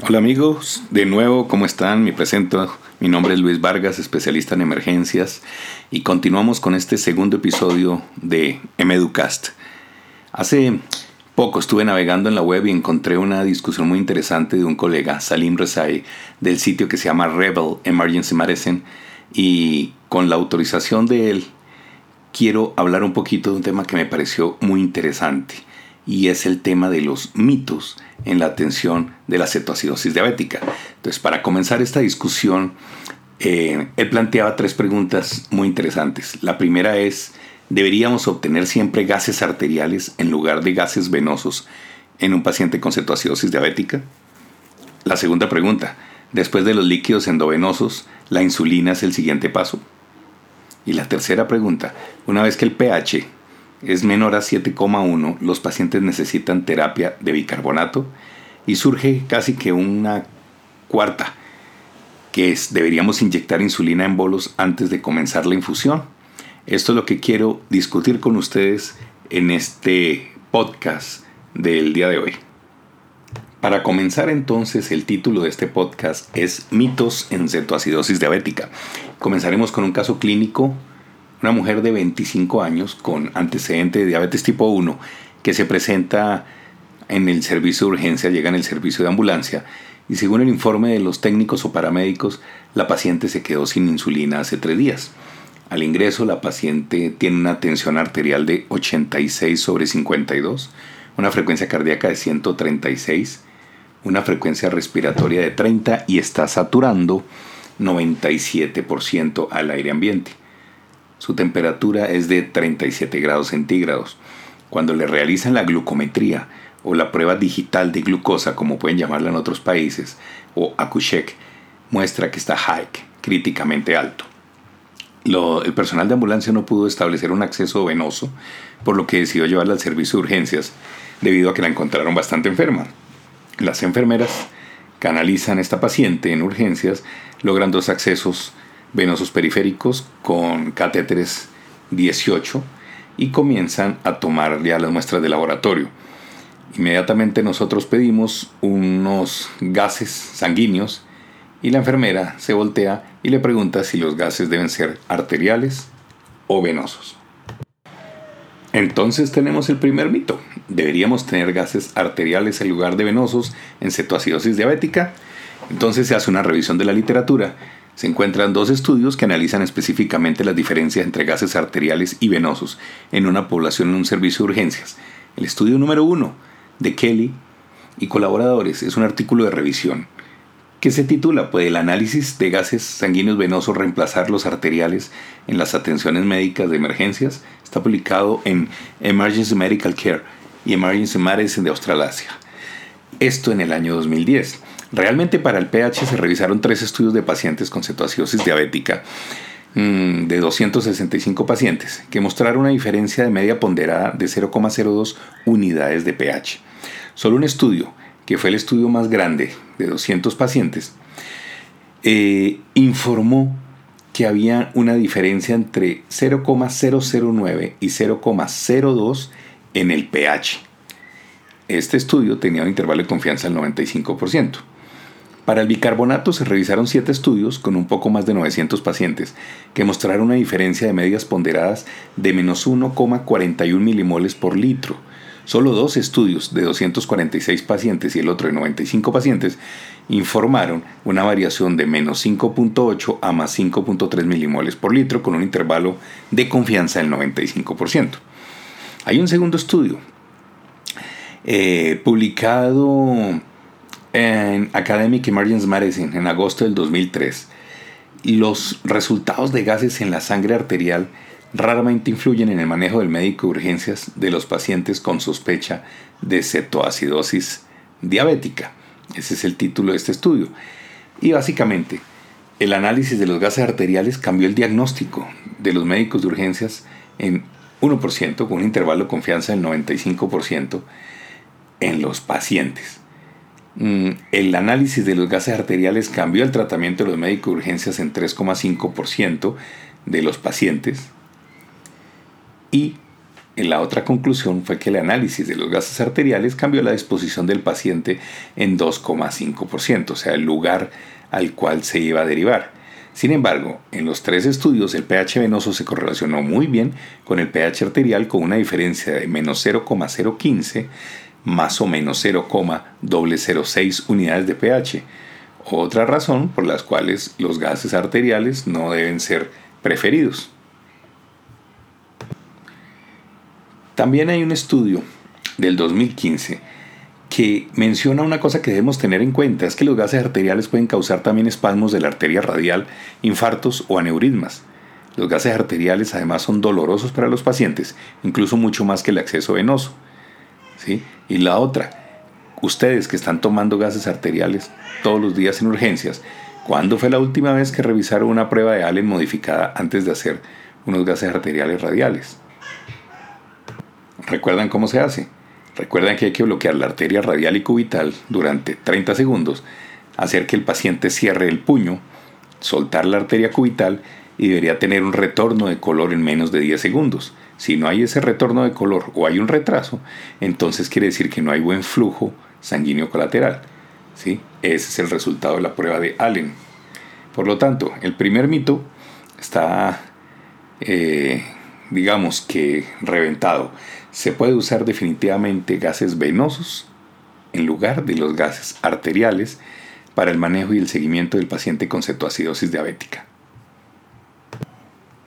Hola amigos, de nuevo, ¿cómo están? Me presento, mi nombre es Luis Vargas, especialista en emergencias, y continuamos con este segundo episodio de Meducast. Hace poco estuve navegando en la web y encontré una discusión muy interesante de un colega, Salim Rezai, del sitio que se llama Rebel Emergency Medicine, y con la autorización de él quiero hablar un poquito de un tema que me pareció muy interesante y es el tema de los mitos en la atención de la cetoacidosis diabética. Entonces, para comenzar esta discusión, eh, él planteaba tres preguntas muy interesantes. La primera es, ¿deberíamos obtener siempre gases arteriales en lugar de gases venosos en un paciente con cetoacidosis diabética? La segunda pregunta, después de los líquidos endovenosos, ¿la insulina es el siguiente paso? Y la tercera pregunta, una vez que el pH es menor a 7,1, los pacientes necesitan terapia de bicarbonato y surge casi que una cuarta, que es deberíamos inyectar insulina en bolos antes de comenzar la infusión. Esto es lo que quiero discutir con ustedes en este podcast del día de hoy. Para comenzar entonces, el título de este podcast es Mitos en cetoacidosis diabética. Comenzaremos con un caso clínico una mujer de 25 años con antecedente de diabetes tipo 1 que se presenta en el servicio de urgencia, llega en el servicio de ambulancia y según el informe de los técnicos o paramédicos, la paciente se quedó sin insulina hace tres días. Al ingreso, la paciente tiene una tensión arterial de 86 sobre 52, una frecuencia cardíaca de 136, una frecuencia respiratoria de 30 y está saturando 97% al aire ambiente. Su temperatura es de 37 grados centígrados. Cuando le realizan la glucometría o la prueba digital de glucosa, como pueden llamarla en otros países, o Akushek, muestra que está high, críticamente alto. el personal de ambulancia no pudo establecer un acceso venoso, por lo que decidió llevarla al servicio de urgencias, debido a que la encontraron bastante enferma. Las enfermeras canalizan a esta paciente en urgencias, logran dos accesos venosos periféricos con catéteres 18 y comienzan a tomar ya las muestras de laboratorio. Inmediatamente nosotros pedimos unos gases sanguíneos y la enfermera se voltea y le pregunta si los gases deben ser arteriales o venosos. Entonces tenemos el primer mito. ¿Deberíamos tener gases arteriales en lugar de venosos en cetoacidosis diabética? Entonces se hace una revisión de la literatura se encuentran dos estudios que analizan específicamente las diferencias entre gases arteriales y venosos en una población en un servicio de urgencias. El estudio número uno de Kelly y colaboradores es un artículo de revisión que se titula ¿Puede el análisis de gases sanguíneos venosos reemplazar los arteriales en las atenciones médicas de emergencias? Está publicado en Emergency Medical Care y Emergency Medicine de Australasia. Esto en el año 2010. Realmente para el pH se revisaron tres estudios de pacientes con cetoacidosis diabética mm, de 265 pacientes que mostraron una diferencia de media ponderada de 0,02 unidades de pH. Solo un estudio, que fue el estudio más grande de 200 pacientes, eh, informó que había una diferencia entre 0,009 y 0,02 en el pH. Este estudio tenía un intervalo de confianza del 95%. Para el bicarbonato se revisaron siete estudios con un poco más de 900 pacientes que mostraron una diferencia de medias ponderadas de menos 1,41 milimoles por litro. Solo dos estudios de 246 pacientes y el otro de 95 pacientes informaron una variación de menos 5.8 a más 5.3 milimoles por litro con un intervalo de confianza del 95%. Hay un segundo estudio eh, publicado en Academic Emergency Medicine en agosto del 2003, los resultados de gases en la sangre arterial raramente influyen en el manejo del médico de urgencias de los pacientes con sospecha de cetoacidosis diabética. Ese es el título de este estudio. Y básicamente, el análisis de los gases arteriales cambió el diagnóstico de los médicos de urgencias en 1%, con un intervalo de confianza del 95% en los pacientes. Mm, el análisis de los gases arteriales cambió el tratamiento de los médicos de urgencias en 3,5% de los pacientes y la otra conclusión fue que el análisis de los gases arteriales cambió la disposición del paciente en 2,5%, o sea, el lugar al cual se iba a derivar. Sin embargo, en los tres estudios el pH venoso se correlacionó muy bien con el pH arterial con una diferencia de menos 0,015 más o menos 0,006 unidades de pH. Otra razón por las cuales los gases arteriales no deben ser preferidos. También hay un estudio del 2015 que menciona una cosa que debemos tener en cuenta, es que los gases arteriales pueden causar también espasmos de la arteria radial, infartos o aneurismas. Los gases arteriales además son dolorosos para los pacientes, incluso mucho más que el acceso venoso. ¿Sí? Y la otra, ustedes que están tomando gases arteriales todos los días en urgencias, ¿cuándo fue la última vez que revisaron una prueba de Allen modificada antes de hacer unos gases arteriales radiales? ¿Recuerdan cómo se hace? Recuerdan que hay que bloquear la arteria radial y cubital durante 30 segundos, hacer que el paciente cierre el puño, soltar la arteria cubital y debería tener un retorno de color en menos de 10 segundos. Si no hay ese retorno de color o hay un retraso, entonces quiere decir que no hay buen flujo sanguíneo colateral. ¿sí? Ese es el resultado de la prueba de Allen. Por lo tanto, el primer mito está, eh, digamos que, reventado se puede usar definitivamente gases venosos en lugar de los gases arteriales para el manejo y el seguimiento del paciente con cetoacidosis diabética.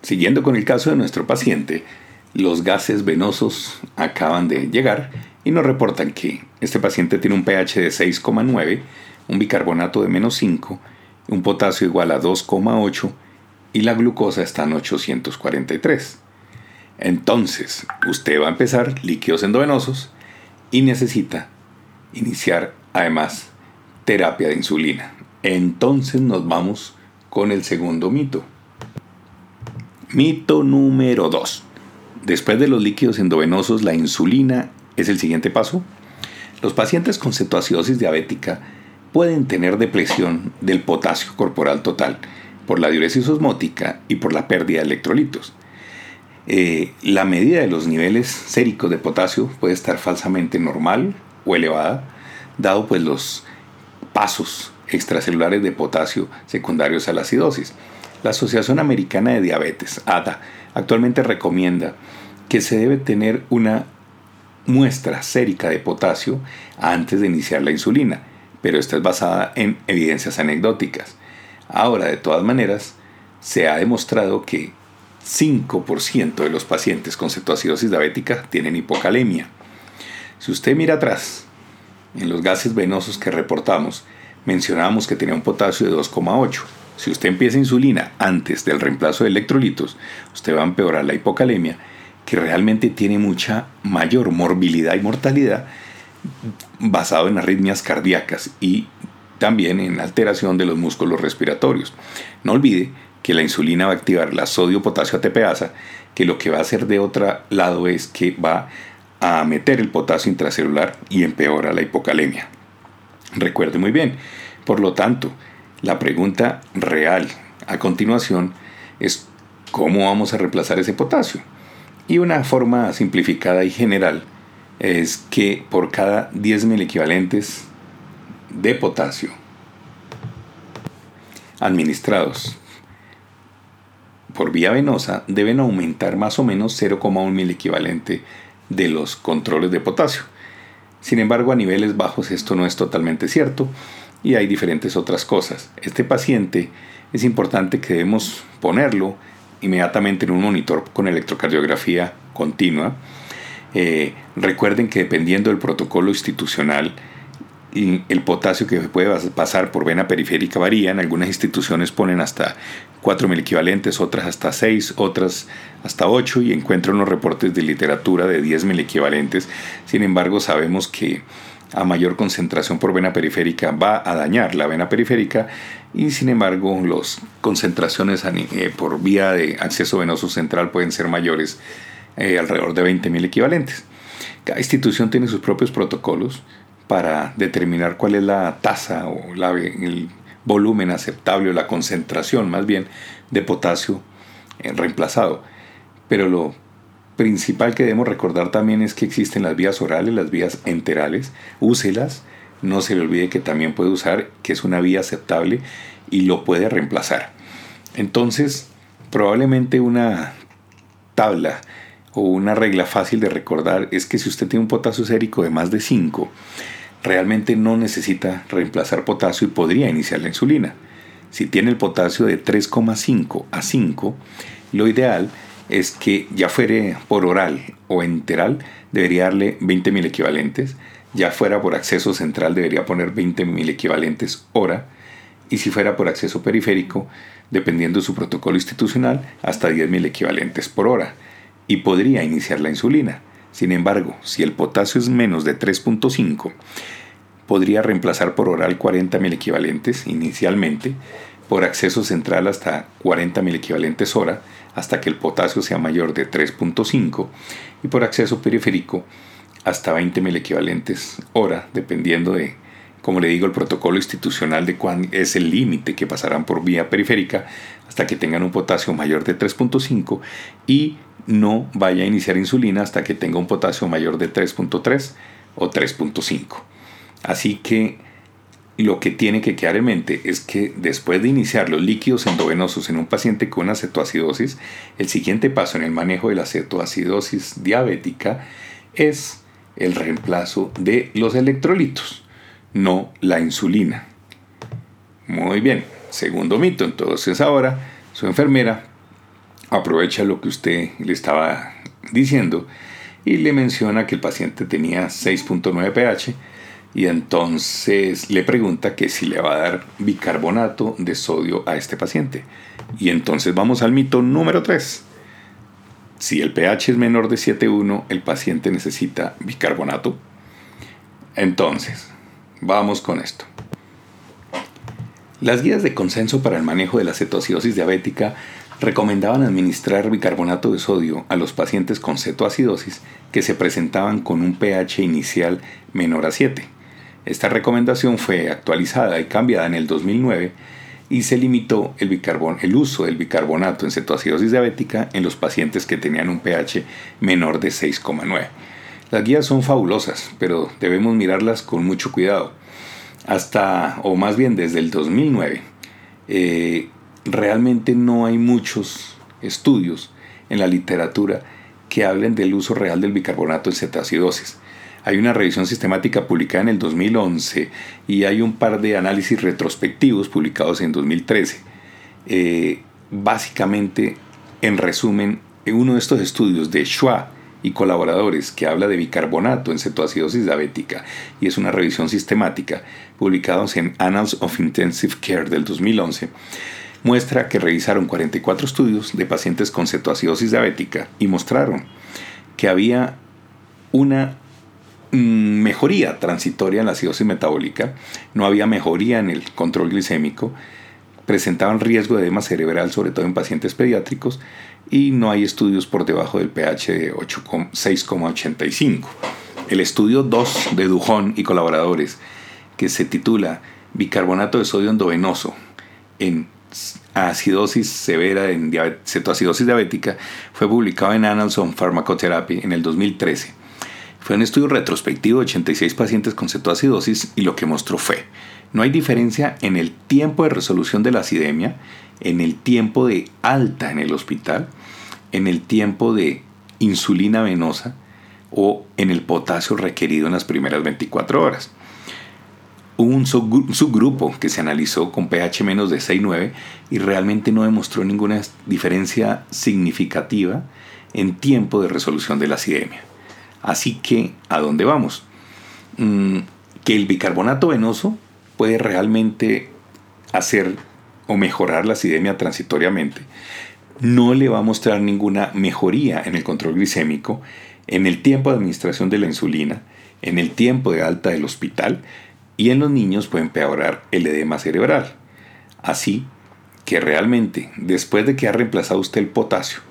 Siguiendo con el caso de nuestro paciente, los gases venosos acaban de llegar y nos reportan que este paciente tiene un pH de 6,9, un bicarbonato de menos 5, un potasio igual a 2,8 y la glucosa está en 843. Entonces, usted va a empezar líquidos endovenosos y necesita iniciar además terapia de insulina. Entonces nos vamos con el segundo mito. Mito número 2. Después de los líquidos endovenosos, la insulina es el siguiente paso. Los pacientes con cetoacidosis diabética pueden tener depresión del potasio corporal total por la diuresis osmótica y por la pérdida de electrolitos. Eh, la medida de los niveles séricos de potasio puede estar falsamente normal o elevada, dado pues los pasos extracelulares de potasio secundarios a la acidosis. La Asociación Americana de Diabetes, ADA, actualmente recomienda que se debe tener una muestra sérica de potasio antes de iniciar la insulina, pero esta es basada en evidencias anecdóticas. Ahora, de todas maneras, se ha demostrado que 5% de los pacientes con cetoacidosis diabética tienen hipocalemia. Si usted mira atrás, en los gases venosos que reportamos, mencionábamos que tenía un potasio de 2,8. Si usted empieza insulina antes del reemplazo de electrolitos, usted va a empeorar la hipocalemia, que realmente tiene mucha mayor morbilidad y mortalidad basado en arritmias cardíacas y también en alteración de los músculos respiratorios. No olvide que la insulina va a activar la sodio-potasio ATPasa, que lo que va a hacer de otro lado es que va a meter el potasio intracelular y empeora la hipocalemia. Recuerde muy bien. Por lo tanto, la pregunta real a continuación es cómo vamos a reemplazar ese potasio. Y una forma simplificada y general es que por cada 10 mil equivalentes de potasio administrados por vía venosa deben aumentar más o menos 0,1 mil equivalente de los controles de potasio. Sin embargo, a niveles bajos esto no es totalmente cierto y hay diferentes otras cosas. Este paciente es importante que debemos ponerlo inmediatamente en un monitor con electrocardiografía continua. Eh, recuerden que dependiendo del protocolo institucional, el potasio que puede pasar por vena periférica varía. En algunas instituciones ponen hasta 4 mil equivalentes, otras hasta 6, otras hasta 8 y encuentro unos reportes de literatura de 10 mil equivalentes. Sin embargo, sabemos que a mayor concentración por vena periférica va a dañar la vena periférica y sin embargo las concentraciones eh, por vía de acceso venoso central pueden ser mayores, eh, alrededor de 20 mil equivalentes. Cada institución tiene sus propios protocolos para determinar cuál es la tasa o el volumen aceptable o la concentración más bien de potasio eh, reemplazado. Pero lo principal que debemos recordar también es que existen las vías orales, las vías enterales. Úselas. No se le olvide que también puede usar, que es una vía aceptable y lo puede reemplazar. Entonces, probablemente una tabla o una regla fácil de recordar es que si usted tiene un potasio sérico de más de 5, realmente no necesita reemplazar potasio y podría iniciar la insulina. Si tiene el potasio de 3,5 a 5, lo ideal es que ya fuere por oral o enteral, debería darle 20.000 equivalentes, ya fuera por acceso central debería poner 20.000 equivalentes hora, y si fuera por acceso periférico, dependiendo de su protocolo institucional, hasta 10.000 equivalentes por hora, y podría iniciar la insulina. Sin embargo, si el potasio es menos de 3.5, podría reemplazar por oral 40.000 equivalentes inicialmente, por acceso central hasta 40.000 equivalentes hora, hasta que el potasio sea mayor de 3.5, y por acceso periférico hasta 20.000 equivalentes hora, dependiendo de, como le digo, el protocolo institucional de cuán es el límite que pasarán por vía periférica hasta que tengan un potasio mayor de 3.5 y no vaya a iniciar insulina hasta que tenga un potasio mayor de 3.3 o 3.5. Así que lo que tiene que quedar en mente es que después de iniciar los líquidos endovenosos en un paciente con una el siguiente paso en el manejo de la cetoacidosis diabética es el reemplazo de los electrolitos, no la insulina. Muy bien, segundo mito, entonces ahora su enfermera aprovecha lo que usted le estaba diciendo y le menciona que el paciente tenía 6.9 pH y entonces le pregunta que si le va a dar bicarbonato de sodio a este paciente. Y entonces vamos al mito número 3. Si el pH es menor de 7.1, el paciente necesita bicarbonato. Entonces, vamos con esto. Las guías de consenso para el manejo de la cetoacidosis diabética recomendaban administrar bicarbonato de sodio a los pacientes con cetoacidosis que se presentaban con un pH inicial menor a 7. Esta recomendación fue actualizada y cambiada en el 2009 y se limitó el, el uso del bicarbonato en cetoacidosis diabética en los pacientes que tenían un pH menor de 6,9. Las guías son fabulosas, pero debemos mirarlas con mucho cuidado. Hasta, o más bien desde el 2009, eh, realmente no hay muchos estudios en la literatura que hablen del uso real del bicarbonato en cetacidosis. Hay una revisión sistemática publicada en el 2011 y hay un par de análisis retrospectivos publicados en 2013. Eh, básicamente, en resumen, en uno de estos estudios de Schwa y colaboradores que habla de bicarbonato en cetoacidosis diabética y es una revisión sistemática publicados en Annals of Intensive Care del 2011, muestra que revisaron 44 estudios de pacientes con cetoacidosis diabética y mostraron que había una mejoría transitoria en la acidosis metabólica, no había mejoría en el control glicémico, presentaban riesgo de edema cerebral, sobre todo en pacientes pediátricos, y no hay estudios por debajo del pH de 6,85. El estudio 2 de Dujón y colaboradores, que se titula Bicarbonato de sodio endovenoso en acidosis severa en cetoacidosis diabética fue publicado en Annals on Pharmacotherapy en el 2013. Fue un estudio retrospectivo de 86 pacientes con cetoacidosis y lo que mostró fue, no hay diferencia en el tiempo de resolución de la acidemia, en el tiempo de alta en el hospital, en el tiempo de insulina venosa o en el potasio requerido en las primeras 24 horas. Hubo un subgrupo que se analizó con pH menos de 6,9 y realmente no demostró ninguna diferencia significativa en tiempo de resolución de la acidemia. Así que, ¿a dónde vamos? Mm, que el bicarbonato venoso puede realmente hacer o mejorar la acidemia transitoriamente. No le va a mostrar ninguna mejoría en el control glicémico, en el tiempo de administración de la insulina, en el tiempo de alta del hospital, y en los niños puede empeorar el edema cerebral. Así que realmente, después de que ha reemplazado usted el potasio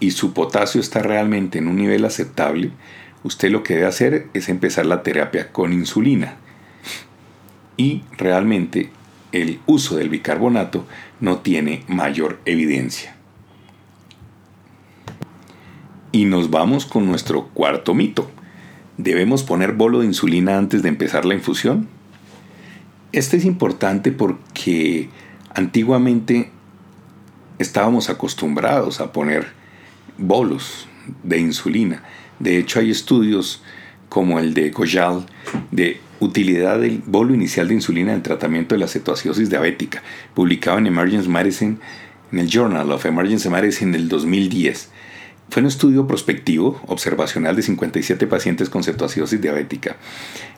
y su potasio está realmente en un nivel aceptable, usted lo que debe hacer es empezar la terapia con insulina. Y realmente el uso del bicarbonato no tiene mayor evidencia. Y nos vamos con nuestro cuarto mito. ¿Debemos poner bolo de insulina antes de empezar la infusión? Este es importante porque antiguamente estábamos acostumbrados a poner bolos de insulina. De hecho, hay estudios como el de Gojal de utilidad del bolo inicial de insulina en el tratamiento de la cetoacidosis diabética, publicado en Emergency Medicine, en el Journal of Emergency Medicine del 2010. Fue un estudio prospectivo, observacional de 57 pacientes con cetoacidosis diabética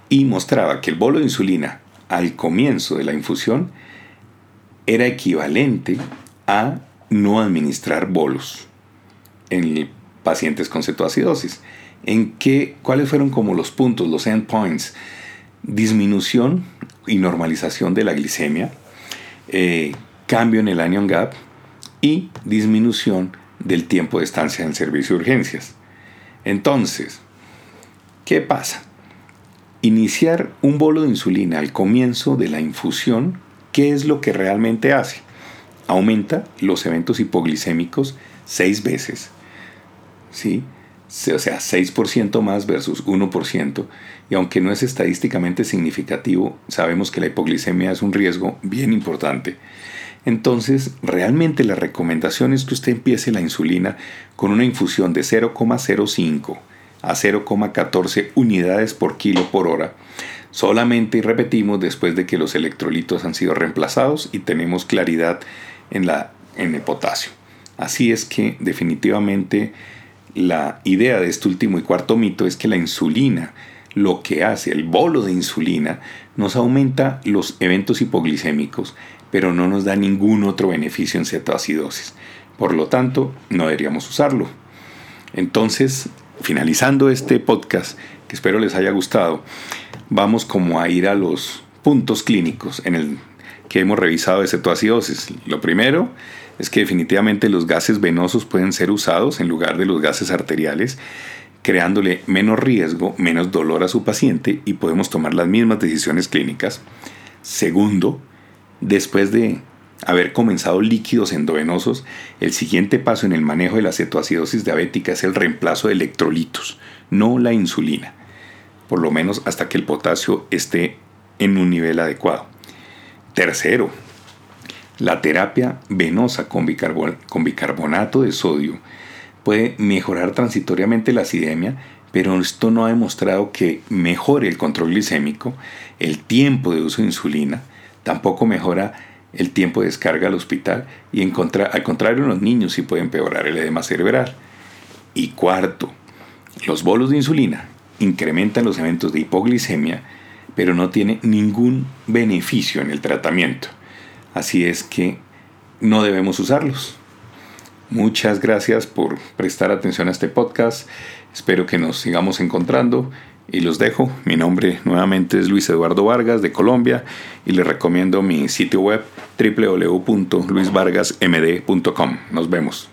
y mostraba que el bolo de insulina al comienzo de la infusión era equivalente a no administrar bolos en pacientes con cetoacidosis. ¿En qué, cuáles fueron como los puntos, los endpoints? Disminución y normalización de la glicemia, eh, cambio en el anion gap y disminución del tiempo de estancia en el servicio de urgencias. Entonces, ¿qué pasa? Iniciar un bolo de insulina al comienzo de la infusión, ¿qué es lo que realmente hace? Aumenta los eventos hipoglicémicos seis veces. ¿Sí? o sea, 6% más versus 1%, y aunque no es estadísticamente significativo, sabemos que la hipoglicemia es un riesgo bien importante. Entonces, realmente la recomendación es que usted empiece la insulina con una infusión de 0,05 a 0,14 unidades por kilo por hora, solamente y repetimos después de que los electrolitos han sido reemplazados y tenemos claridad en, la, en el potasio. Así es que definitivamente la idea de este último y cuarto mito es que la insulina, lo que hace, el bolo de insulina, nos aumenta los eventos hipoglicémicos, pero no nos da ningún otro beneficio en cetoacidosis. Por lo tanto, no deberíamos usarlo. Entonces, finalizando este podcast, que espero les haya gustado, vamos como a ir a los puntos clínicos en el que hemos revisado de cetoacidosis. Lo primero es que definitivamente los gases venosos pueden ser usados en lugar de los gases arteriales, creándole menos riesgo, menos dolor a su paciente y podemos tomar las mismas decisiones clínicas. Segundo, después de haber comenzado líquidos endovenosos, el siguiente paso en el manejo de la cetoacidosis diabética es el reemplazo de electrolitos, no la insulina, por lo menos hasta que el potasio esté en un nivel adecuado. Tercero, la terapia venosa con, bicarbonato de sodio puede mejorar transitoriamente la acidemia, pero esto no ha demostrado que mejore el control glicémico, el tiempo de uso de insulina, tampoco mejora el tiempo de descarga al hospital y al contrario en los niños sí puede empeorar el edema cerebral. Y cuarto, los bolos de insulina incrementan los eventos de hipoglicemia, pero no tiene ningún beneficio en el tratamiento. Así es que no debemos usarlos. Muchas gracias por prestar atención a este podcast. Espero que nos sigamos encontrando y los dejo. Mi nombre nuevamente es Luis Eduardo Vargas de Colombia y les recomiendo mi sitio web www.luisvargasmd.com. Nos vemos.